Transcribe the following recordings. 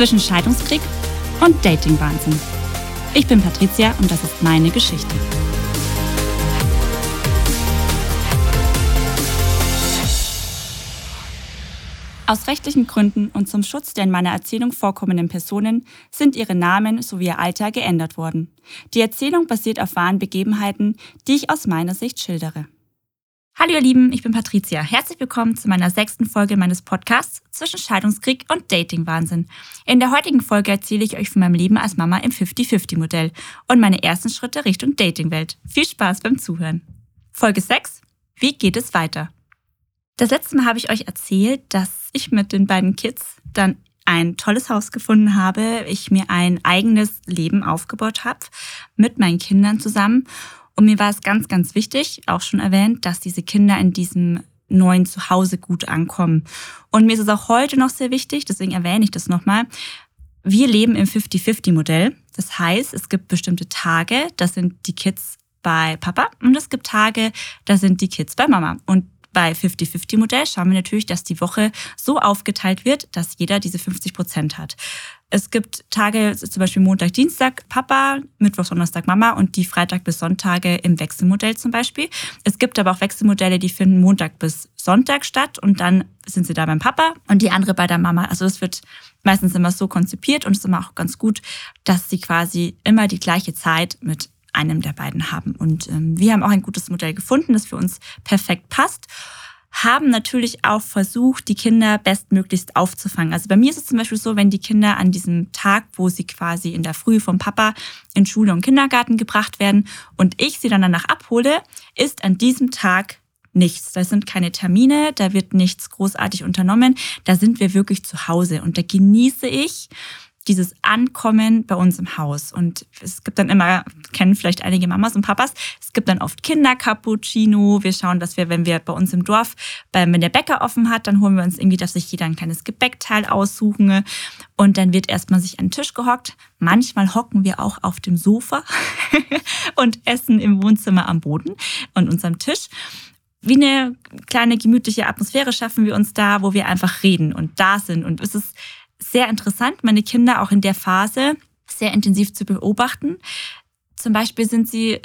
zwischen Scheidungskrieg und Datingwahnsinn. Ich bin Patricia und das ist meine Geschichte. Aus rechtlichen Gründen und zum Schutz der in meiner Erzählung vorkommenden Personen sind ihre Namen sowie ihr Alter geändert worden. Die Erzählung basiert auf wahren Begebenheiten, die ich aus meiner Sicht schildere. Hallo ihr Lieben, ich bin Patricia. Herzlich willkommen zu meiner sechsten Folge meines Podcasts zwischen Scheidungskrieg und Datingwahnsinn. In der heutigen Folge erzähle ich euch von meinem Leben als Mama im 50-50-Modell und meine ersten Schritte Richtung Datingwelt. Viel Spaß beim Zuhören. Folge 6. Wie geht es weiter? Das letzte Mal habe ich euch erzählt, dass ich mit den beiden Kids dann ein tolles Haus gefunden habe, ich mir ein eigenes Leben aufgebaut habe mit meinen Kindern zusammen. Und mir war es ganz, ganz wichtig, auch schon erwähnt, dass diese Kinder in diesem neuen Zuhause gut ankommen. Und mir ist es auch heute noch sehr wichtig, deswegen erwähne ich das nochmal. Wir leben im 50-50-Modell. Das heißt, es gibt bestimmte Tage, da sind die Kids bei Papa und es gibt Tage, da sind die Kids bei Mama. Und bei 50-50-Modell schauen wir natürlich, dass die Woche so aufgeteilt wird, dass jeder diese 50 Prozent hat. Es gibt Tage, zum Beispiel Montag, Dienstag Papa, Mittwoch, Donnerstag Mama und die Freitag bis Sonntage im Wechselmodell zum Beispiel. Es gibt aber auch Wechselmodelle, die finden Montag bis Sonntag statt und dann sind sie da beim Papa und die andere bei der Mama. Also es wird meistens immer so konzipiert und es ist immer auch ganz gut, dass sie quasi immer die gleiche Zeit mit einem der beiden haben. Und ähm, wir haben auch ein gutes Modell gefunden, das für uns perfekt passt haben natürlich auch versucht, die Kinder bestmöglichst aufzufangen. Also bei mir ist es zum Beispiel so, wenn die Kinder an diesem Tag, wo sie quasi in der Früh vom Papa in Schule und Kindergarten gebracht werden und ich sie dann danach abhole, ist an diesem Tag nichts. Da sind keine Termine, da wird nichts großartig unternommen. Da sind wir wirklich zu Hause und da genieße ich dieses Ankommen bei uns im Haus. Und es gibt dann immer, kennen vielleicht einige Mamas und Papas, es gibt dann oft Kindercappuccino. Wir schauen, dass wir, wenn wir bei uns im Dorf, wenn der Bäcker offen hat, dann holen wir uns irgendwie, dass sich jeder ein kleines Gebäckteil aussuchen. Und dann wird erstmal sich an den Tisch gehockt. Manchmal hocken wir auch auf dem Sofa und essen im Wohnzimmer am Boden und unserem Tisch wie eine kleine gemütliche Atmosphäre schaffen wir uns da, wo wir einfach reden und da sind. Und es ist sehr interessant, meine Kinder auch in der Phase sehr intensiv zu beobachten. Zum Beispiel sind sie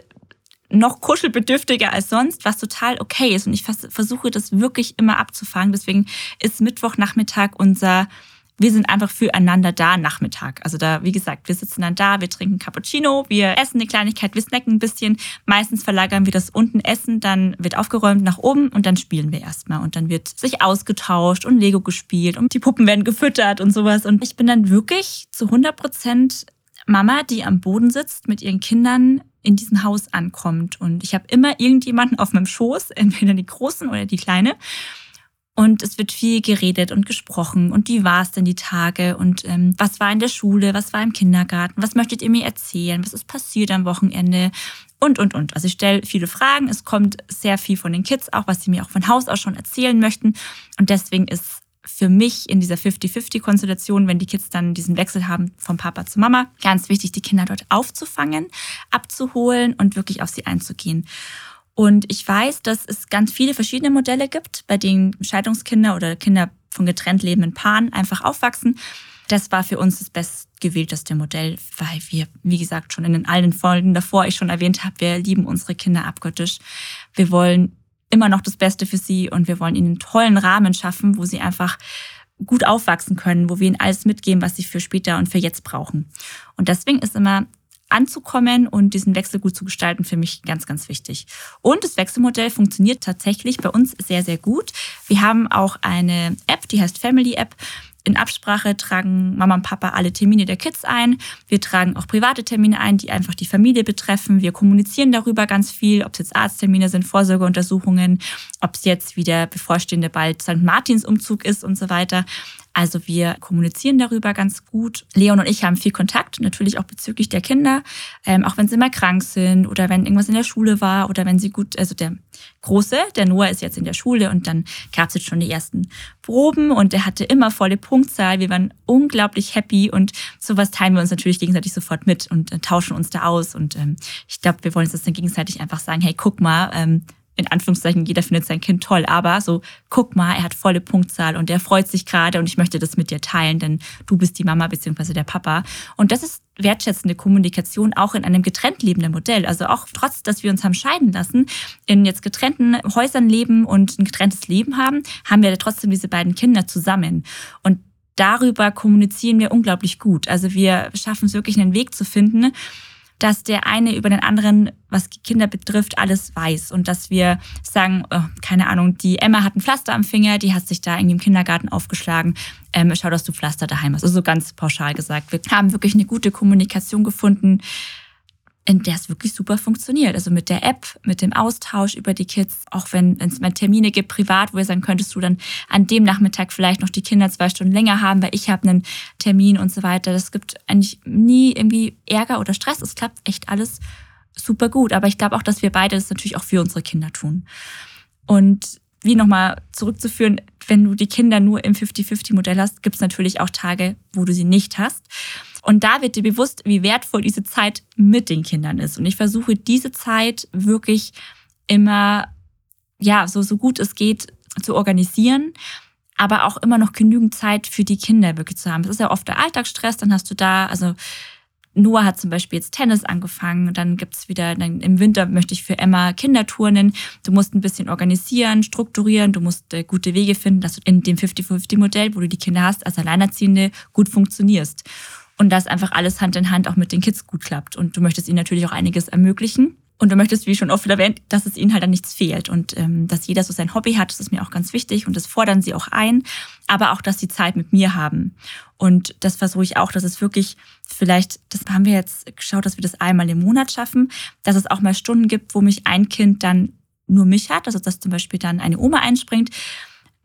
noch kuschelbedürftiger als sonst, was total okay ist. Und ich versuche das wirklich immer abzufangen. Deswegen ist Mittwochnachmittag unser wir sind einfach füreinander da Nachmittag. Also da, wie gesagt, wir sitzen dann da, wir trinken Cappuccino, wir essen eine Kleinigkeit, wir snacken ein bisschen. Meistens verlagern wir das unten Essen, dann wird aufgeräumt nach oben und dann spielen wir erstmal. Und dann wird sich ausgetauscht und Lego gespielt und die Puppen werden gefüttert und sowas. Und ich bin dann wirklich zu 100 Prozent Mama, die am Boden sitzt mit ihren Kindern in diesem Haus ankommt. Und ich habe immer irgendjemanden auf meinem Schoß, entweder die Großen oder die Kleine. Und es wird viel geredet und gesprochen. Und wie war es denn die Tage? Und ähm, was war in der Schule? Was war im Kindergarten? Was möchtet ihr mir erzählen? Was ist passiert am Wochenende? Und, und, und. Also ich stelle viele Fragen. Es kommt sehr viel von den Kids, auch was sie mir auch von Haus aus schon erzählen möchten. Und deswegen ist für mich in dieser 50-50-Konstellation, wenn die Kids dann diesen Wechsel haben vom Papa zu Mama, ganz wichtig, die Kinder dort aufzufangen, abzuholen und wirklich auf sie einzugehen. Und ich weiß, dass es ganz viele verschiedene Modelle gibt, bei denen Scheidungskinder oder Kinder von getrennt lebenden Paaren einfach aufwachsen. Das war für uns das bestgewählteste Modell, weil wir, wie gesagt, schon in allen Folgen davor ich schon erwähnt habe, wir lieben unsere Kinder abgöttisch. Wir wollen immer noch das Beste für sie und wir wollen ihnen einen tollen Rahmen schaffen, wo sie einfach gut aufwachsen können, wo wir ihnen alles mitgeben, was sie für später und für jetzt brauchen. Und deswegen ist immer anzukommen und diesen Wechsel gut zu gestalten, für mich ganz, ganz wichtig. Und das Wechselmodell funktioniert tatsächlich bei uns sehr, sehr gut. Wir haben auch eine App, die heißt Family App. In Absprache tragen Mama und Papa alle Termine der Kids ein. Wir tragen auch private Termine ein, die einfach die Familie betreffen. Wir kommunizieren darüber ganz viel, ob es jetzt Arzttermine sind, Vorsorgeuntersuchungen, ob es jetzt wieder bevorstehende bald St. Martins Umzug ist und so weiter. Also wir kommunizieren darüber ganz gut. Leon und ich haben viel Kontakt, natürlich auch bezüglich der Kinder, ähm, auch wenn sie mal krank sind oder wenn irgendwas in der Schule war oder wenn sie gut, also der Große, der Noah ist jetzt in der Schule und dann gab es jetzt schon die ersten Proben und er hatte immer volle Punktzahl. Wir waren unglaublich happy und sowas teilen wir uns natürlich gegenseitig sofort mit und äh, tauschen uns da aus. Und ähm, ich glaube, wir wollen uns das dann gegenseitig einfach sagen, hey, guck mal, ähm, in Anführungszeichen, jeder findet sein Kind toll, aber so, guck mal, er hat volle Punktzahl und er freut sich gerade und ich möchte das mit dir teilen, denn du bist die Mama beziehungsweise der Papa. Und das ist wertschätzende Kommunikation auch in einem getrennt lebenden Modell. Also auch trotz, dass wir uns haben scheiden lassen, in jetzt getrennten Häusern leben und ein getrenntes Leben haben, haben wir trotzdem diese beiden Kinder zusammen. Und darüber kommunizieren wir unglaublich gut. Also wir schaffen es wirklich, einen Weg zu finden, dass der eine über den anderen, was Kinder betrifft, alles weiß und dass wir sagen, oh, keine Ahnung, die Emma hat ein Pflaster am Finger, die hat sich da irgendwie im Kindergarten aufgeschlagen, ähm, schau, dass du Pflaster daheim hast. Also so ganz pauschal gesagt. Wir haben wirklich eine gute Kommunikation gefunden, in der es wirklich super funktioniert. Also mit der App, mit dem Austausch über die Kids, auch wenn es mal Termine gibt, privat, wo ihr sagen könntest du dann an dem Nachmittag vielleicht noch die Kinder zwei Stunden länger haben, weil ich habe einen Termin und so weiter. Das gibt eigentlich nie irgendwie Ärger oder Stress. Es klappt echt alles super gut. Aber ich glaube auch, dass wir beide das natürlich auch für unsere Kinder tun. Und wie nochmal zurückzuführen, wenn du die Kinder nur im 50-50-Modell hast, gibt es natürlich auch Tage, wo du sie nicht hast. Und da wird dir bewusst, wie wertvoll diese Zeit mit den Kindern ist. Und ich versuche diese Zeit wirklich immer, ja, so, so gut es geht zu organisieren, aber auch immer noch genügend Zeit für die Kinder wirklich zu haben. Das ist ja oft der Alltagsstress, dann hast du da, also Noah hat zum Beispiel jetzt Tennis angefangen, dann gibt's wieder, dann im Winter möchte ich für Emma Kinderturnen. Du musst ein bisschen organisieren, strukturieren, du musst äh, gute Wege finden, dass du in dem 50-50-Modell, wo du die Kinder hast, als Alleinerziehende gut funktionierst und dass einfach alles Hand in Hand auch mit den Kids gut klappt. Und du möchtest ihnen natürlich auch einiges ermöglichen. Und du möchtest, wie schon oft erwähnt, dass es ihnen halt dann nichts fehlt und ähm, dass jeder so sein Hobby hat, das ist mir auch ganz wichtig und das fordern sie auch ein, aber auch, dass sie Zeit mit mir haben. Und das versuche ich auch, dass es wirklich vielleicht, das haben wir jetzt geschaut, dass wir das einmal im Monat schaffen, dass es auch mal Stunden gibt, wo mich ein Kind dann nur mich hat, also dass zum Beispiel dann eine Oma einspringt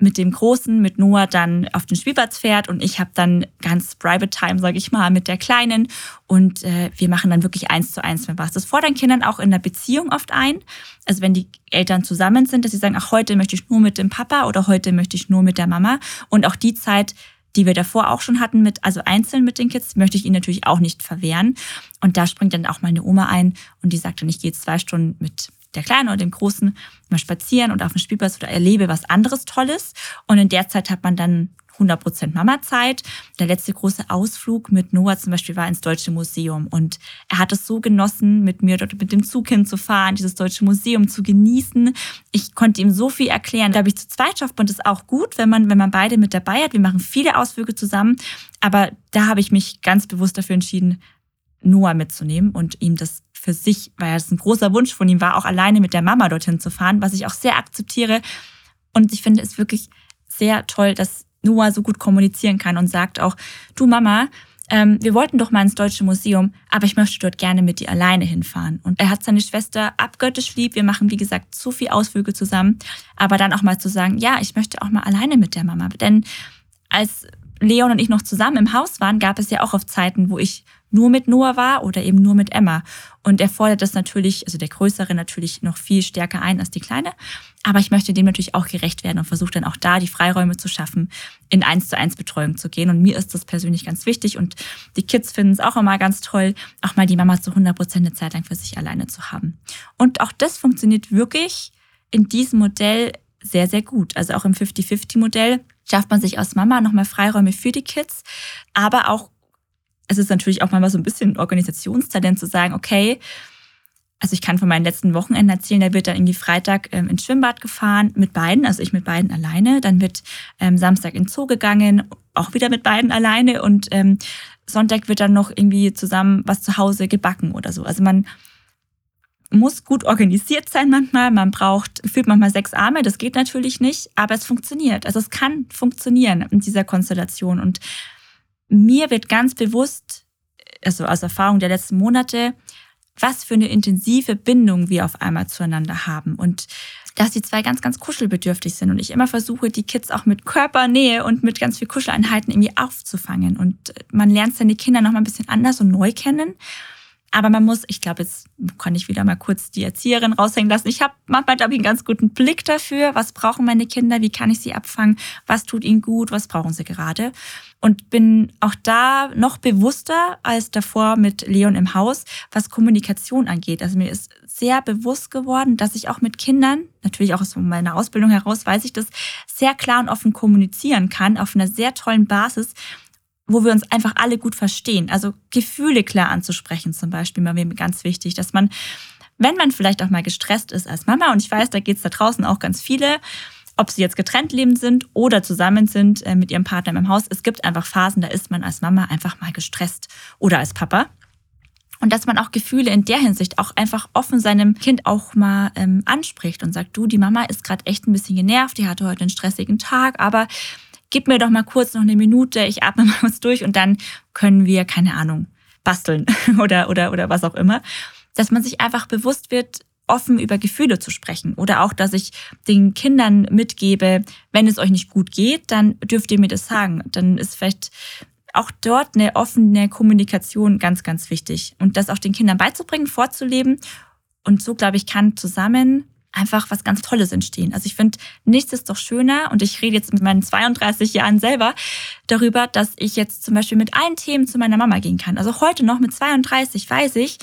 mit dem Großen, mit Noah dann auf den Spielplatz fährt und ich habe dann ganz Private Time, sage ich mal, mit der Kleinen und äh, wir machen dann wirklich eins zu eins mit was. Das fordern Kindern auch in der Beziehung oft ein. Also wenn die Eltern zusammen sind, dass sie sagen, ach, heute möchte ich nur mit dem Papa oder heute möchte ich nur mit der Mama und auch die Zeit, die wir davor auch schon hatten, mit, also einzeln mit den Kids, möchte ich ihnen natürlich auch nicht verwehren. Und da springt dann auch meine Oma ein und die sagt dann, ich gehe zwei Stunden mit der Kleine oder dem Großen mal spazieren und auf dem Spielplatz oder erlebe was anderes Tolles. Und in der Zeit hat man dann 100% Mama-Zeit. Der letzte große Ausflug mit Noah zum Beispiel war ins Deutsche Museum. Und er hat es so genossen, mit mir dort mit dem Zug hinzufahren, dieses Deutsche Museum zu genießen. Ich konnte ihm so viel erklären. Da habe ich zu zweit schafft man das auch gut, wenn man, wenn man beide mit dabei hat. Wir machen viele Ausflüge zusammen. Aber da habe ich mich ganz bewusst dafür entschieden, Noah mitzunehmen und ihm das für sich, weil es ein großer Wunsch von ihm war, auch alleine mit der Mama dorthin zu fahren, was ich auch sehr akzeptiere. Und ich finde es wirklich sehr toll, dass Noah so gut kommunizieren kann und sagt auch, du Mama, ähm, wir wollten doch mal ins Deutsche Museum, aber ich möchte dort gerne mit dir alleine hinfahren. Und er hat seine Schwester abgöttisch lieb. Wir machen, wie gesagt, so viel Ausflüge zusammen. Aber dann auch mal zu sagen, ja, ich möchte auch mal alleine mit der Mama. Denn als Leon und ich noch zusammen im Haus waren, gab es ja auch auf Zeiten, wo ich nur mit Noah war oder eben nur mit Emma. Und er fordert das natürlich, also der Größere natürlich noch viel stärker ein als die Kleine. Aber ich möchte dem natürlich auch gerecht werden und versuche dann auch da die Freiräume zu schaffen, in eins zu eins Betreuung zu gehen. Und mir ist das persönlich ganz wichtig. Und die Kids finden es auch immer ganz toll, auch mal die Mama zu 100 Prozent eine Zeit lang für sich alleine zu haben. Und auch das funktioniert wirklich in diesem Modell sehr, sehr gut. Also auch im 50-50-Modell schafft man sich aus Mama nochmal Freiräume für die Kids, aber auch es ist natürlich auch mal so ein bisschen Organisationstalent zu sagen, okay, also ich kann von meinen letzten Wochenenden erzählen, da wird dann irgendwie Freitag ähm, ins Schwimmbad gefahren mit beiden, also ich mit beiden alleine. Dann wird ähm, Samstag in Zoo gegangen, auch wieder mit beiden alleine. Und ähm, Sonntag wird dann noch irgendwie zusammen was zu Hause gebacken oder so. Also man muss gut organisiert sein manchmal. Man braucht gefühlt manchmal sechs Arme. Das geht natürlich nicht, aber es funktioniert. Also es kann funktionieren in dieser Konstellation. Und mir wird ganz bewusst, also aus Erfahrung der letzten Monate, was für eine intensive Bindung wir auf einmal zueinander haben und dass die zwei ganz, ganz kuschelbedürftig sind und ich immer versuche, die Kids auch mit Körpernähe und mit ganz viel Kuscheleinheiten irgendwie aufzufangen und man lernt seine Kinder noch mal ein bisschen anders und neu kennen. Aber man muss, ich glaube, jetzt kann ich wieder mal kurz die Erzieherin raushängen lassen. Ich habe manchmal, glaube ich, einen ganz guten Blick dafür, was brauchen meine Kinder, wie kann ich sie abfangen, was tut ihnen gut, was brauchen sie gerade. Und bin auch da noch bewusster als davor mit Leon im Haus, was Kommunikation angeht. Also mir ist sehr bewusst geworden, dass ich auch mit Kindern, natürlich auch aus meiner Ausbildung heraus, weiß ich das, sehr klar und offen kommunizieren kann, auf einer sehr tollen Basis wo wir uns einfach alle gut verstehen. Also Gefühle klar anzusprechen zum Beispiel, war mir ganz wichtig, dass man, wenn man vielleicht auch mal gestresst ist als Mama, und ich weiß, da geht es da draußen auch ganz viele, ob sie jetzt getrennt lebend sind oder zusammen sind äh, mit ihrem Partner im Haus, es gibt einfach Phasen, da ist man als Mama einfach mal gestresst oder als Papa. Und dass man auch Gefühle in der Hinsicht auch einfach offen seinem Kind auch mal ähm, anspricht und sagt, du, die Mama ist gerade echt ein bisschen genervt, die hatte heute einen stressigen Tag, aber gib mir doch mal kurz noch eine Minute, ich atme mal kurz durch und dann können wir, keine Ahnung, basteln oder, oder, oder was auch immer. Dass man sich einfach bewusst wird, offen über Gefühle zu sprechen oder auch, dass ich den Kindern mitgebe, wenn es euch nicht gut geht, dann dürft ihr mir das sagen. Dann ist vielleicht auch dort eine offene Kommunikation ganz, ganz wichtig und das auch den Kindern beizubringen, vorzuleben. Und so, glaube ich, kann zusammen einfach was ganz Tolles entstehen. Also ich finde, nichts ist doch schöner und ich rede jetzt mit meinen 32 Jahren selber darüber, dass ich jetzt zum Beispiel mit allen Themen zu meiner Mama gehen kann. Also heute noch mit 32 weiß ich,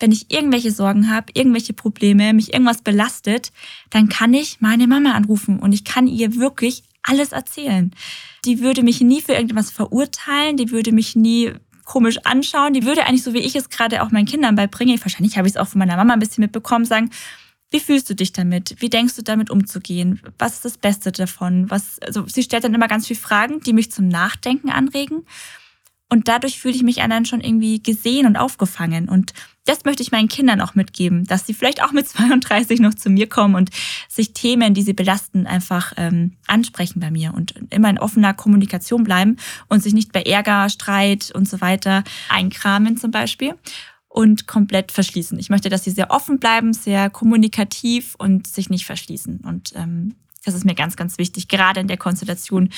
wenn ich irgendwelche Sorgen habe, irgendwelche Probleme, mich irgendwas belastet, dann kann ich meine Mama anrufen und ich kann ihr wirklich alles erzählen. Die würde mich nie für irgendwas verurteilen, die würde mich nie komisch anschauen, die würde eigentlich so wie ich es gerade auch meinen Kindern beibringe, wahrscheinlich habe ich es auch von meiner Mama ein bisschen mitbekommen, sagen, wie fühlst du dich damit? Wie denkst du damit umzugehen? Was ist das Beste davon? Was, also sie stellt dann immer ganz viele Fragen, die mich zum Nachdenken anregen. Und dadurch fühle ich mich dann schon irgendwie gesehen und aufgefangen. Und das möchte ich meinen Kindern auch mitgeben, dass sie vielleicht auch mit 32 noch zu mir kommen und sich Themen, die sie belasten, einfach ähm, ansprechen bei mir und immer in offener Kommunikation bleiben und sich nicht bei Ärger, Streit und so weiter einkramen zum Beispiel und komplett verschließen. Ich möchte, dass sie sehr offen bleiben, sehr kommunikativ und sich nicht verschließen. Und ähm, das ist mir ganz, ganz wichtig, gerade in der Konstellation,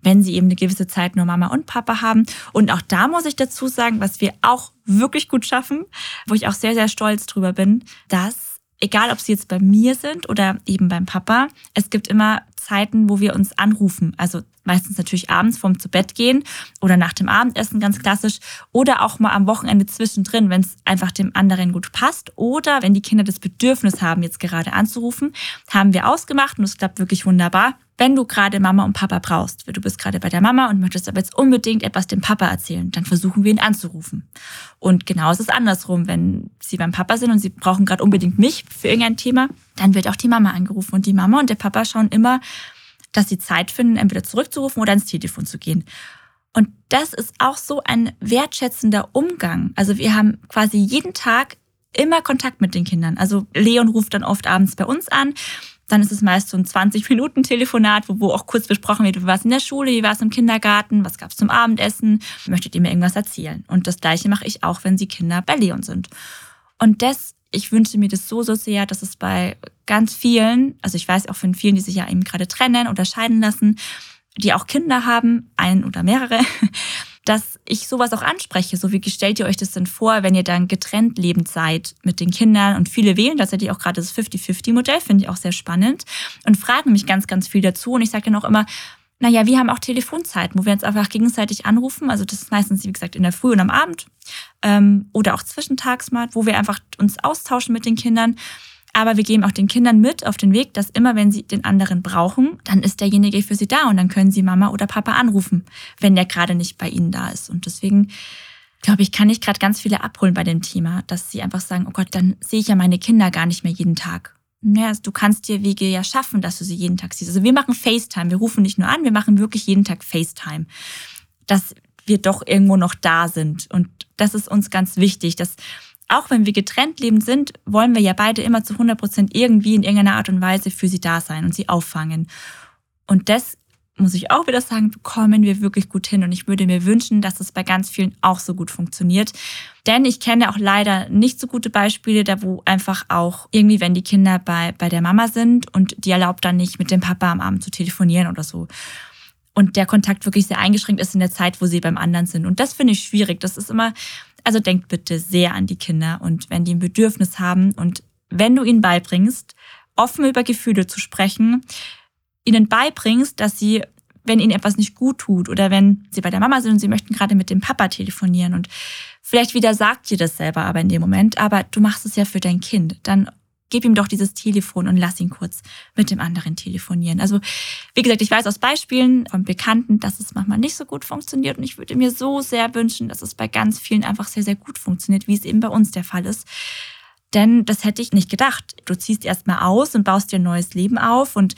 wenn sie eben eine gewisse Zeit nur Mama und Papa haben. Und auch da muss ich dazu sagen, was wir auch wirklich gut schaffen, wo ich auch sehr, sehr stolz drüber bin, dass egal ob sie jetzt bei mir sind oder eben beim Papa, es gibt immer Zeiten, wo wir uns anrufen. Also meistens natürlich abends vorm zu Bett gehen oder nach dem Abendessen ganz klassisch. Oder auch mal am Wochenende zwischendrin, wenn es einfach dem anderen gut passt. Oder wenn die Kinder das Bedürfnis haben, jetzt gerade anzurufen, haben wir ausgemacht und es klappt wirklich wunderbar. Wenn du gerade Mama und Papa brauchst, du bist gerade bei der Mama und möchtest aber jetzt unbedingt etwas dem Papa erzählen, dann versuchen wir ihn anzurufen. Und genau ist es andersrum, wenn sie beim Papa sind und sie brauchen gerade unbedingt mich für irgendein Thema, dann wird auch die Mama angerufen. Und die Mama und der Papa schauen immer, dass sie Zeit finden, entweder zurückzurufen oder ans Telefon zu gehen. Und das ist auch so ein wertschätzender Umgang. Also wir haben quasi jeden Tag immer Kontakt mit den Kindern. Also Leon ruft dann oft abends bei uns an dann ist es meist so ein 20-Minuten-Telefonat, wo, wo auch kurz besprochen wird, wie war es in der Schule, wie war es im Kindergarten, was gab es zum Abendessen, möchtet ihr mir irgendwas erzählen? Und das Gleiche mache ich auch, wenn sie Kinder bei Leon sind. Und das, ich wünsche mir das so, so sehr, dass es bei ganz vielen, also ich weiß auch von vielen, die sich ja eben gerade trennen oder scheiden lassen, die auch Kinder haben, ein oder mehrere, dass ich sowas auch anspreche. So wie stellt ihr euch das denn vor, wenn ihr dann getrennt lebend seid mit den Kindern? Und viele wählen tatsächlich auch gerade das 50-50-Modell, finde ich auch sehr spannend und fragen mich ganz, ganz viel dazu. Und ich sage dann auch immer, naja, wir haben auch Telefonzeiten, wo wir uns einfach gegenseitig anrufen. Also das ist meistens, wie gesagt, in der Früh und am Abend ähm, oder auch zwischentags mal, wo wir einfach uns austauschen mit den Kindern. Aber wir geben auch den Kindern mit auf den Weg, dass immer, wenn sie den anderen brauchen, dann ist derjenige für sie da und dann können sie Mama oder Papa anrufen, wenn der gerade nicht bei ihnen da ist. Und deswegen glaube ich, kann ich gerade ganz viele abholen bei dem Thema, dass sie einfach sagen, oh Gott, dann sehe ich ja meine Kinder gar nicht mehr jeden Tag. Naja, du kannst dir Wege ja schaffen, dass du sie jeden Tag siehst. Also wir machen FaceTime. Wir rufen nicht nur an, wir machen wirklich jeden Tag FaceTime. Dass wir doch irgendwo noch da sind. Und das ist uns ganz wichtig, dass auch wenn wir getrennt lebend sind, wollen wir ja beide immer zu 100 Prozent irgendwie in irgendeiner Art und Weise für sie da sein und sie auffangen. Und das muss ich auch wieder sagen, bekommen wir wirklich gut hin. Und ich würde mir wünschen, dass es bei ganz vielen auch so gut funktioniert. Denn ich kenne auch leider nicht so gute Beispiele, da wo einfach auch irgendwie, wenn die Kinder bei, bei der Mama sind und die erlaubt dann nicht mit dem Papa am Abend zu telefonieren oder so. Und der Kontakt wirklich sehr eingeschränkt ist in der Zeit, wo sie beim anderen sind. Und das finde ich schwierig. Das ist immer, Also denkt bitte sehr an die Kinder und wenn die ein Bedürfnis haben und wenn du ihnen beibringst, offen über Gefühle zu sprechen, ihnen beibringst, dass sie, wenn ihnen etwas nicht gut tut oder wenn sie bei der Mama sind und sie möchten gerade mit dem Papa telefonieren und vielleicht wieder sagt dir das selber aber in dem Moment, aber du machst es ja für dein Kind, dann gib ihm doch dieses Telefon und lass ihn kurz mit dem anderen telefonieren. Also, wie gesagt, ich weiß aus Beispielen von Bekannten, dass es manchmal nicht so gut funktioniert und ich würde mir so sehr wünschen, dass es bei ganz vielen einfach sehr, sehr gut funktioniert, wie es eben bei uns der Fall ist. Denn das hätte ich nicht gedacht. Du ziehst erstmal aus und baust dir ein neues Leben auf und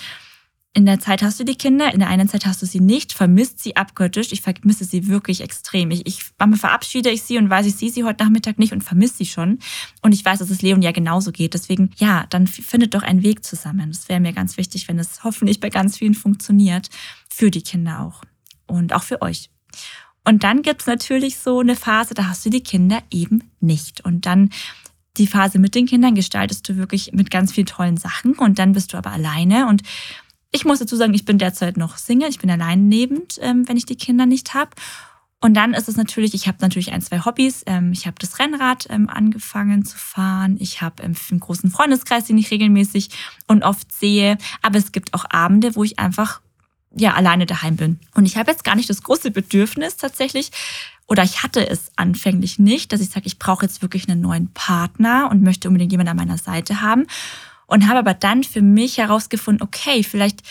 in der Zeit hast du die Kinder, in der einen Zeit hast du sie nicht, vermisst sie abgöttisch. Ich vermisse sie wirklich extrem. Ich, ich manchmal verabschiede ich sie und weiß, ich sehe sie heute Nachmittag nicht und vermisse sie schon. Und ich weiß, dass es Leon ja genauso geht. Deswegen, ja, dann findet doch einen Weg zusammen. Das wäre mir ganz wichtig, wenn es hoffentlich bei ganz vielen funktioniert. Für die Kinder auch. Und auch für euch. Und dann gibt's natürlich so eine Phase, da hast du die Kinder eben nicht. Und dann die Phase mit den Kindern gestaltest du wirklich mit ganz vielen tollen Sachen und dann bist du aber alleine und ich muss dazu sagen, ich bin derzeit noch Single, ich bin allein lebend, ähm, wenn ich die Kinder nicht habe. Und dann ist es natürlich, ich habe natürlich ein, zwei Hobbys. Ähm, ich habe das Rennrad ähm, angefangen zu fahren. Ich habe ähm, einen großen Freundeskreis, den ich regelmäßig und oft sehe. Aber es gibt auch Abende, wo ich einfach ja alleine daheim bin. Und ich habe jetzt gar nicht das große Bedürfnis tatsächlich, oder ich hatte es anfänglich nicht, dass ich sage, ich brauche jetzt wirklich einen neuen Partner und möchte unbedingt jemanden an meiner Seite haben und habe aber dann für mich herausgefunden, okay, vielleicht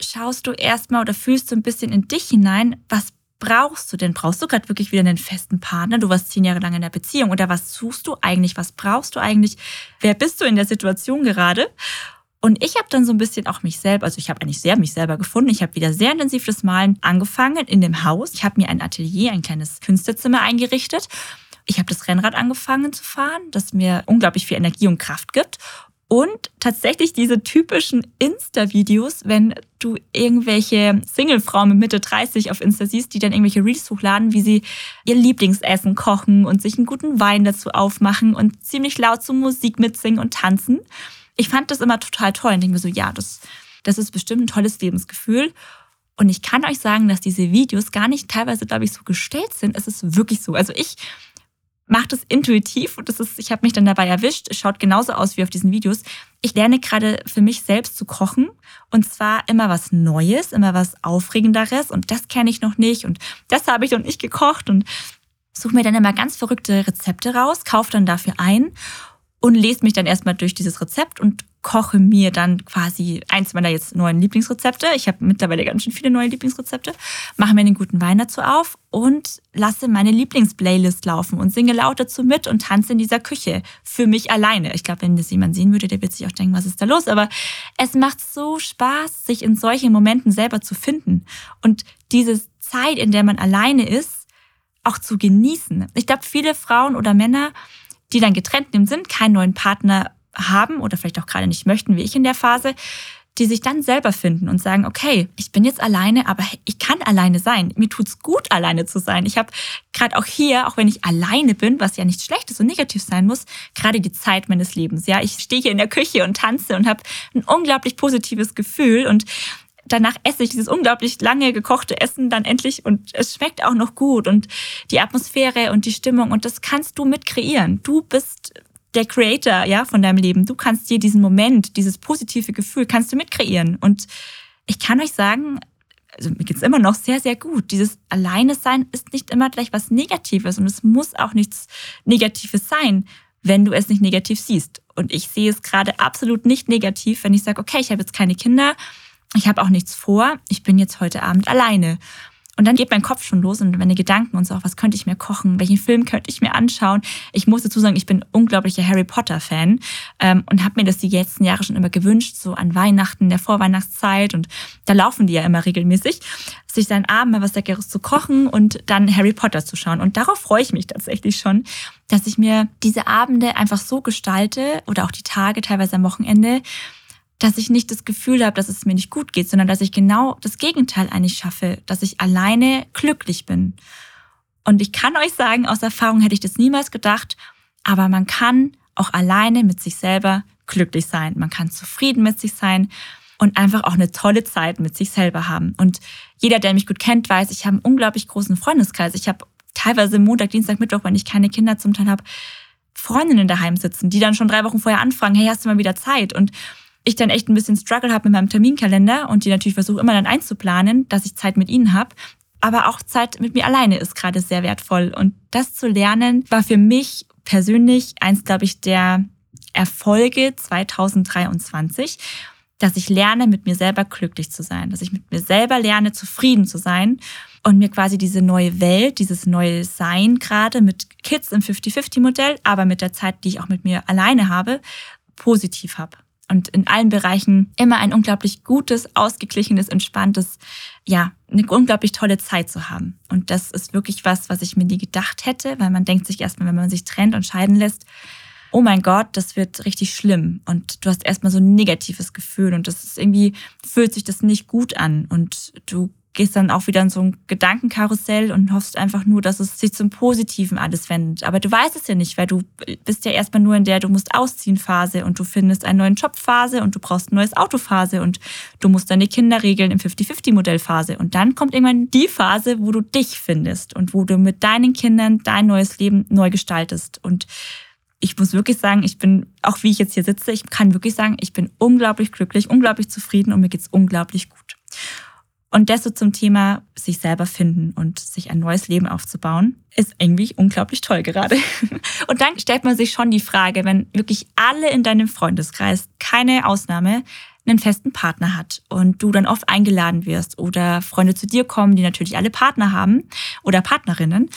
schaust du erstmal oder fühlst du ein bisschen in dich hinein, was brauchst du denn? Brauchst du gerade wirklich wieder einen festen Partner? Du warst zehn Jahre lang in der Beziehung oder was suchst du eigentlich? Was brauchst du eigentlich? Wer bist du in der Situation gerade? Und ich habe dann so ein bisschen auch mich selber, also ich habe eigentlich sehr mich selber gefunden. Ich habe wieder sehr intensiv das Malen angefangen in dem Haus. Ich habe mir ein Atelier, ein kleines Künstlerzimmer eingerichtet. Ich habe das Rennrad angefangen zu fahren, das mir unglaublich viel Energie und Kraft gibt. Und tatsächlich diese typischen Insta-Videos, wenn du irgendwelche Single-Frauen mit Mitte 30 auf Insta siehst, die dann irgendwelche Reels hochladen, wie sie ihr Lieblingsessen kochen und sich einen guten Wein dazu aufmachen und ziemlich laut zu Musik mitsingen und tanzen. Ich fand das immer total toll und denke mir so, ja, das, das ist bestimmt ein tolles Lebensgefühl. Und ich kann euch sagen, dass diese Videos gar nicht teilweise, glaube ich, so gestellt sind. Es ist wirklich so. Also ich macht es intuitiv und das ist, ich habe mich dann dabei erwischt, es schaut genauso aus wie auf diesen Videos. Ich lerne gerade für mich selbst zu kochen und zwar immer was Neues, immer was Aufregenderes und das kenne ich noch nicht und das habe ich noch nicht gekocht und suche mir dann immer ganz verrückte Rezepte raus, kaufe dann dafür ein und lese mich dann erstmal durch dieses Rezept und koche mir dann quasi eins meiner jetzt neuen Lieblingsrezepte. Ich habe mittlerweile ganz schön viele neue Lieblingsrezepte. Mache mir einen guten Wein dazu auf und lasse meine Lieblingsplaylist laufen und singe laut dazu mit und tanze in dieser Küche für mich alleine. Ich glaube, wenn das jemand sehen würde, der wird sich auch denken, was ist da los? Aber es macht so Spaß, sich in solchen Momenten selber zu finden und diese Zeit, in der man alleine ist, auch zu genießen. Ich glaube, viele Frauen oder Männer, die dann getrennt sind, keinen neuen Partner haben oder vielleicht auch gerade nicht möchten, wie ich in der Phase, die sich dann selber finden und sagen, okay, ich bin jetzt alleine, aber ich kann alleine sein. Mir tut's gut, alleine zu sein. Ich habe gerade auch hier, auch wenn ich alleine bin, was ja nicht schlecht ist und negativ sein muss, gerade die Zeit meines Lebens. Ja, ich stehe hier in der Küche und tanze und habe ein unglaublich positives Gefühl und danach esse ich dieses unglaublich lange gekochte Essen dann endlich und es schmeckt auch noch gut und die Atmosphäre und die Stimmung und das kannst du mit kreieren. Du bist der Creator, ja, von deinem Leben. Du kannst dir diesen Moment, dieses positive Gefühl, kannst du mitkreieren. Und ich kann euch sagen, also mir geht's immer noch sehr, sehr gut. Dieses Alleine sein ist nicht immer gleich was Negatives und es muss auch nichts Negatives sein, wenn du es nicht negativ siehst. Und ich sehe es gerade absolut nicht negativ, wenn ich sage, okay, ich habe jetzt keine Kinder, ich habe auch nichts vor, ich bin jetzt heute Abend alleine. Und dann geht mein Kopf schon los und meine Gedanken und so, was könnte ich mir kochen, welchen Film könnte ich mir anschauen. Ich muss dazu sagen, ich bin unglaublicher Harry Potter-Fan ähm, und habe mir das die letzten Jahre schon immer gewünscht, so an Weihnachten, der Vorweihnachtszeit und da laufen die ja immer regelmäßig, sich dann Abend mal was Leckeres zu kochen und dann Harry Potter zu schauen. Und darauf freue ich mich tatsächlich schon, dass ich mir diese Abende einfach so gestalte oder auch die Tage, teilweise am Wochenende, dass ich nicht das Gefühl habe, dass es mir nicht gut geht, sondern dass ich genau das Gegenteil eigentlich schaffe, dass ich alleine glücklich bin. Und ich kann euch sagen, aus Erfahrung hätte ich das niemals gedacht, aber man kann auch alleine mit sich selber glücklich sein. Man kann zufrieden mit sich sein und einfach auch eine tolle Zeit mit sich selber haben. Und jeder, der mich gut kennt, weiß, ich habe einen unglaublich großen Freundeskreis. Ich habe teilweise Montag, Dienstag, Mittwoch, wenn ich keine Kinder zum Teil habe, Freundinnen daheim sitzen, die dann schon drei Wochen vorher anfragen, hey, hast du mal wieder Zeit? Und ich dann echt ein bisschen Struggle habe mit meinem Terminkalender und die natürlich versuche immer dann einzuplanen, dass ich Zeit mit ihnen habe. Aber auch Zeit mit mir alleine ist gerade sehr wertvoll. Und das zu lernen war für mich persönlich eins, glaube ich, der Erfolge 2023, dass ich lerne, mit mir selber glücklich zu sein, dass ich mit mir selber lerne, zufrieden zu sein und mir quasi diese neue Welt, dieses neue Sein gerade mit Kids im 50-50-Modell, aber mit der Zeit, die ich auch mit mir alleine habe, positiv habe und in allen Bereichen immer ein unglaublich gutes, ausgeglichenes, entspanntes, ja, eine unglaublich tolle Zeit zu haben. Und das ist wirklich was, was ich mir nie gedacht hätte, weil man denkt sich erstmal, wenn man sich trennt und scheiden lässt, oh mein Gott, das wird richtig schlimm. Und du hast erstmal so ein negatives Gefühl und das ist irgendwie, fühlt sich das nicht gut an. Und du gehst dann auch wieder in so ein Gedankenkarussell und hoffst einfach nur, dass es sich zum Positiven alles wendet. Aber du weißt es ja nicht, weil du bist ja erstmal nur in der du musst ausziehen Phase und du findest einen neuen Job Phase und du brauchst ein neues Auto Phase und du musst deine Kinder regeln im 50-50 Modell Phase. Und dann kommt irgendwann die Phase, wo du dich findest und wo du mit deinen Kindern dein neues Leben neu gestaltest. Und ich muss wirklich sagen, ich bin, auch wie ich jetzt hier sitze, ich kann wirklich sagen, ich bin unglaublich glücklich, unglaublich zufrieden und mir geht's unglaublich gut. Und das so zum Thema sich selber finden und sich ein neues Leben aufzubauen, ist irgendwie unglaublich toll gerade. Und dann stellt man sich schon die Frage, wenn wirklich alle in deinem Freundeskreis, keine Ausnahme, einen festen Partner hat und du dann oft eingeladen wirst oder Freunde zu dir kommen, die natürlich alle Partner haben oder Partnerinnen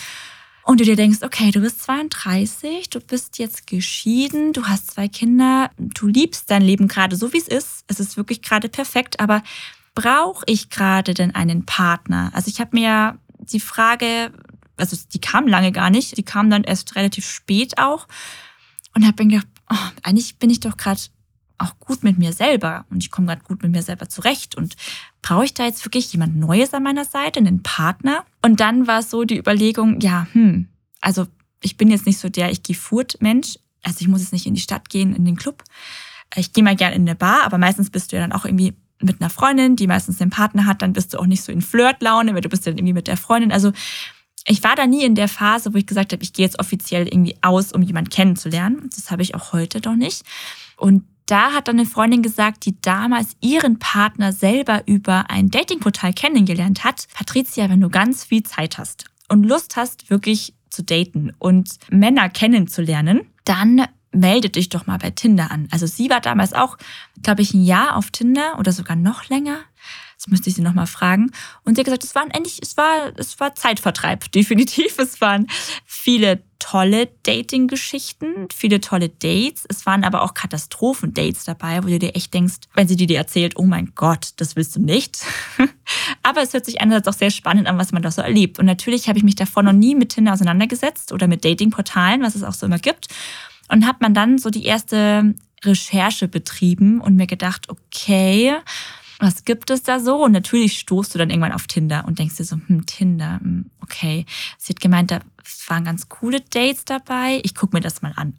und du dir denkst, okay, du bist 32, du bist jetzt geschieden, du hast zwei Kinder, du liebst dein Leben gerade so, wie es ist. Es ist wirklich gerade perfekt, aber brauche ich gerade denn einen Partner? Also ich habe mir die Frage, also die kam lange gar nicht, die kam dann erst relativ spät auch und habe mir gedacht, oh, eigentlich bin ich doch gerade auch gut mit mir selber und ich komme gerade gut mit mir selber zurecht und brauche ich da jetzt wirklich jemand Neues an meiner Seite, einen Partner? Und dann war so die Überlegung, ja, hm, also ich bin jetzt nicht so der ich gehe furt Mensch, also ich muss jetzt nicht in die Stadt gehen, in den Club. Ich gehe mal gerne in eine Bar, aber meistens bist du ja dann auch irgendwie mit einer Freundin, die meistens einen Partner hat, dann bist du auch nicht so in Flirtlaune, weil du bist dann irgendwie mit der Freundin. Also ich war da nie in der Phase, wo ich gesagt habe, ich gehe jetzt offiziell irgendwie aus, um jemanden kennenzulernen. Das habe ich auch heute noch nicht. Und da hat dann eine Freundin gesagt, die damals ihren Partner selber über ein Datingportal kennengelernt hat. Patricia, wenn du ganz viel Zeit hast und Lust hast, wirklich zu daten und Männer kennenzulernen, dann melde dich doch mal bei Tinder an. Also sie war damals auch, glaube ich, ein Jahr auf Tinder oder sogar noch länger. Das müsste ich sie nochmal fragen. Und sie hat gesagt, es war endlich, es war, es war Zeitvertreib, definitiv. Es waren viele tolle Dating-Geschichten, viele tolle Dates. Es waren aber auch Katastrophen-Dates dabei, wo du dir echt denkst, wenn sie dir erzählt, oh mein Gott, das willst du nicht. aber es hört sich einerseits auch sehr spannend an, was man da so erlebt. Und natürlich habe ich mich davor noch nie mit Tinder auseinandergesetzt oder mit Dating-Portalen, was es auch so immer gibt. Und hat man dann so die erste Recherche betrieben und mir gedacht, okay, was gibt es da so? Und natürlich stoßt du dann irgendwann auf Tinder und denkst dir so, hm, Tinder, hm, okay. Sie hat gemeint, da waren ganz coole Dates dabei. Ich gucke mir das mal an.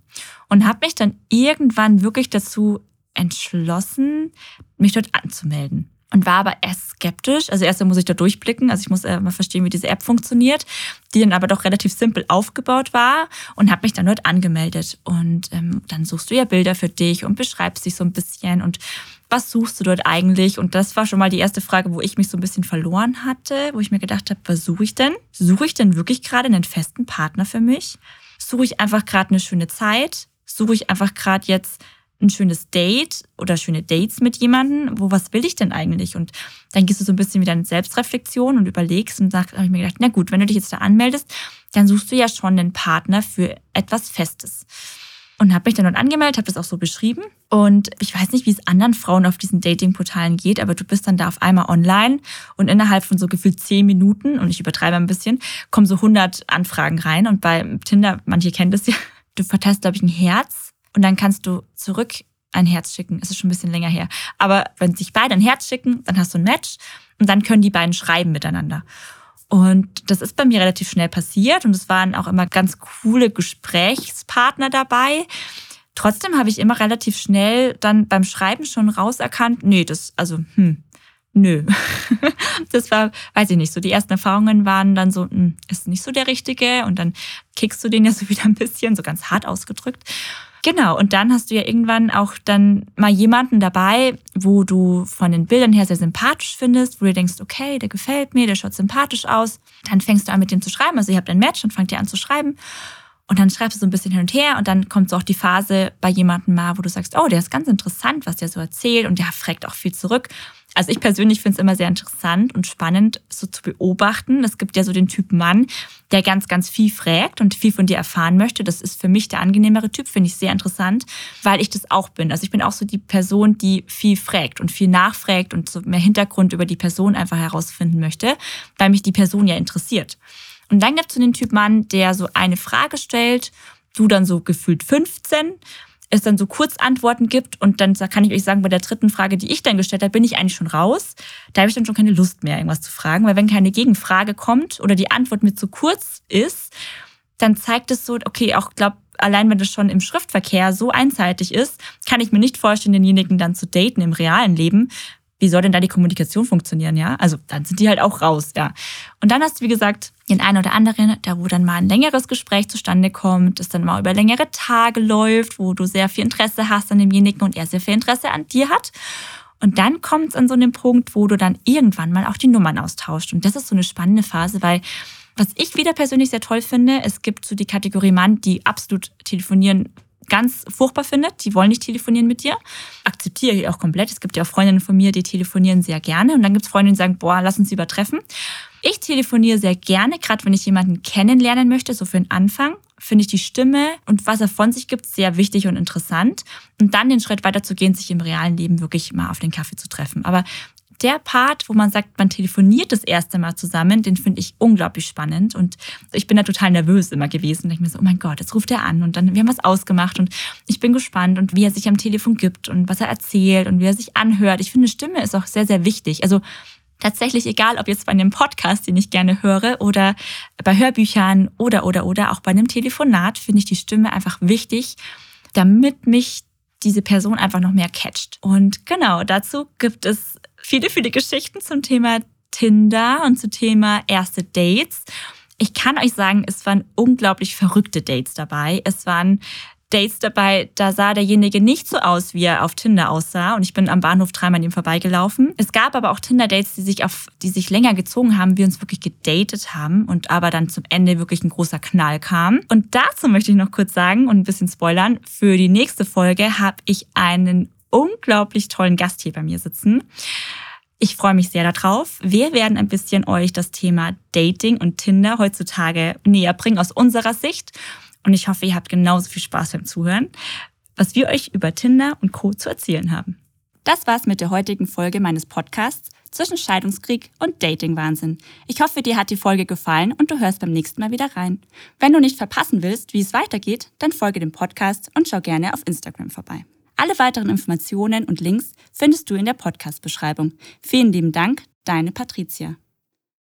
Und habe mich dann irgendwann wirklich dazu entschlossen, mich dort anzumelden und war aber erst skeptisch. Also erst muss ich da durchblicken, also ich muss äh, mal verstehen, wie diese App funktioniert, die dann aber doch relativ simpel aufgebaut war und habe mich dann dort angemeldet. Und ähm, dann suchst du ja Bilder für dich und beschreibst dich so ein bisschen und was suchst du dort eigentlich? Und das war schon mal die erste Frage, wo ich mich so ein bisschen verloren hatte, wo ich mir gedacht habe, was suche ich denn? Suche ich denn wirklich gerade einen festen Partner für mich? Suche ich einfach gerade eine schöne Zeit? Suche ich einfach gerade jetzt ein schönes Date oder schöne Dates mit jemandem, wo was will ich denn eigentlich? Und dann gehst du so ein bisschen wieder in Selbstreflexion und überlegst und sag, habe ich mir gedacht, na gut, wenn du dich jetzt da anmeldest, dann suchst du ja schon einen Partner für etwas Festes. Und habe mich dann dort angemeldet, habe das auch so beschrieben. Und ich weiß nicht, wie es anderen Frauen auf diesen Datingportalen geht, aber du bist dann da auf einmal online und innerhalb von so gefühlt zehn Minuten, und ich übertreibe ein bisschen, kommen so 100 Anfragen rein. Und bei Tinder, manche kennen das ja, du verteilst, glaube ich, ein Herz und dann kannst du zurück ein Herz schicken. Es ist schon ein bisschen länger her. Aber wenn sich beide ein Herz schicken, dann hast du ein Match und dann können die beiden schreiben miteinander. Und das ist bei mir relativ schnell passiert und es waren auch immer ganz coole Gesprächspartner dabei. Trotzdem habe ich immer relativ schnell dann beim Schreiben schon rauserkannt, nee, das, also, hm, nö. Das war, weiß ich nicht, so die ersten Erfahrungen waren dann so, hm, ist nicht so der Richtige und dann kickst du den ja so wieder ein bisschen, so ganz hart ausgedrückt. Genau, und dann hast du ja irgendwann auch dann mal jemanden dabei, wo du von den Bildern her sehr sympathisch findest, wo du denkst, okay, der gefällt mir, der schaut sympathisch aus. Dann fängst du an mit dem zu schreiben. Also ihr habt ein Match und fangt ihr an zu schreiben. Und dann schreibst du so ein bisschen hin und her und dann kommt so auch die Phase bei jemandem mal, wo du sagst, oh, der ist ganz interessant, was der so erzählt und der fragt auch viel zurück. Also ich persönlich finde es immer sehr interessant und spannend, so zu beobachten. Es gibt ja so den Typ Mann, der ganz, ganz viel fragt und viel von dir erfahren möchte. Das ist für mich der angenehmere Typ, finde ich sehr interessant, weil ich das auch bin. Also ich bin auch so die Person, die viel fragt und viel nachfragt und so mehr Hintergrund über die Person einfach herausfinden möchte, weil mich die Person ja interessiert. Und dann gibt es so den Typ Mann, der so eine Frage stellt, du dann so gefühlt 15, es dann so Kurzantworten gibt und dann kann ich euch sagen, bei der dritten Frage, die ich dann gestellt habe, bin ich eigentlich schon raus. Da habe ich dann schon keine Lust mehr, irgendwas zu fragen, weil wenn keine Gegenfrage kommt oder die Antwort mir zu kurz ist, dann zeigt es so, okay, auch glaube allein wenn das schon im Schriftverkehr so einseitig ist, kann ich mir nicht vorstellen, denjenigen dann zu daten im realen Leben, wie soll denn da die Kommunikation funktionieren, ja? Also dann sind die halt auch raus, ja. Und dann hast du, wie gesagt, den einen oder anderen, da wo dann mal ein längeres Gespräch zustande kommt, das dann mal über längere Tage läuft, wo du sehr viel Interesse hast an demjenigen und er sehr viel Interesse an dir hat. Und dann kommt es an so einem Punkt, wo du dann irgendwann mal auch die Nummern austauscht. Und das ist so eine spannende Phase, weil was ich wieder persönlich sehr toll finde, es gibt so die Kategorie Mann, die absolut telefonieren ganz furchtbar findet, die wollen nicht telefonieren mit dir. Akzeptiere ich auch komplett. Es gibt ja auch Freundinnen von mir, die telefonieren sehr gerne. Und dann gibt es Freundinnen, die sagen, boah, lass uns übertreffen. Ich telefoniere sehr gerne, gerade wenn ich jemanden kennenlernen möchte, so für den Anfang finde ich die Stimme und was er von sich gibt sehr wichtig und interessant. Und dann den Schritt weiter zu gehen, sich im realen Leben wirklich mal auf den Kaffee zu treffen. Aber der Part, wo man sagt, man telefoniert das erste Mal zusammen, den finde ich unglaublich spannend. Und ich bin da total nervös immer gewesen. Und denke mir so, oh mein Gott, jetzt ruft er an. Und dann, wir haben was ausgemacht. Und ich bin gespannt und wie er sich am Telefon gibt und was er erzählt und wie er sich anhört. Ich finde, Stimme ist auch sehr, sehr wichtig. Also tatsächlich egal, ob jetzt bei einem Podcast, den ich gerne höre, oder bei Hörbüchern oder, oder, oder auch bei einem Telefonat, finde ich die Stimme einfach wichtig, damit mich diese Person einfach noch mehr catcht. Und genau dazu gibt es viele, viele Geschichten zum Thema Tinder und zum Thema erste Dates. Ich kann euch sagen, es waren unglaublich verrückte Dates dabei. Es waren Dates dabei, da sah derjenige nicht so aus, wie er auf Tinder aussah. Und ich bin am Bahnhof dreimal an ihm vorbeigelaufen. Es gab aber auch Tinder-Dates, die sich auf, die sich länger gezogen haben, wir uns wirklich gedatet haben und aber dann zum Ende wirklich ein großer Knall kam. Und dazu möchte ich noch kurz sagen und ein bisschen spoilern. Für die nächste Folge habe ich einen unglaublich tollen Gast hier bei mir sitzen. Ich freue mich sehr darauf. Wir werden ein bisschen euch das Thema Dating und Tinder heutzutage näher bringen aus unserer Sicht. Und ich hoffe, ihr habt genauso viel Spaß beim Zuhören, was wir euch über Tinder und Co. zu erzählen haben. Das war's mit der heutigen Folge meines Podcasts zwischen Scheidungskrieg und Dating-Wahnsinn. Ich hoffe, dir hat die Folge gefallen und du hörst beim nächsten Mal wieder rein. Wenn du nicht verpassen willst, wie es weitergeht, dann folge dem Podcast und schau gerne auf Instagram vorbei. Alle weiteren Informationen und Links findest du in der Podcast-Beschreibung. Vielen lieben Dank, deine Patricia.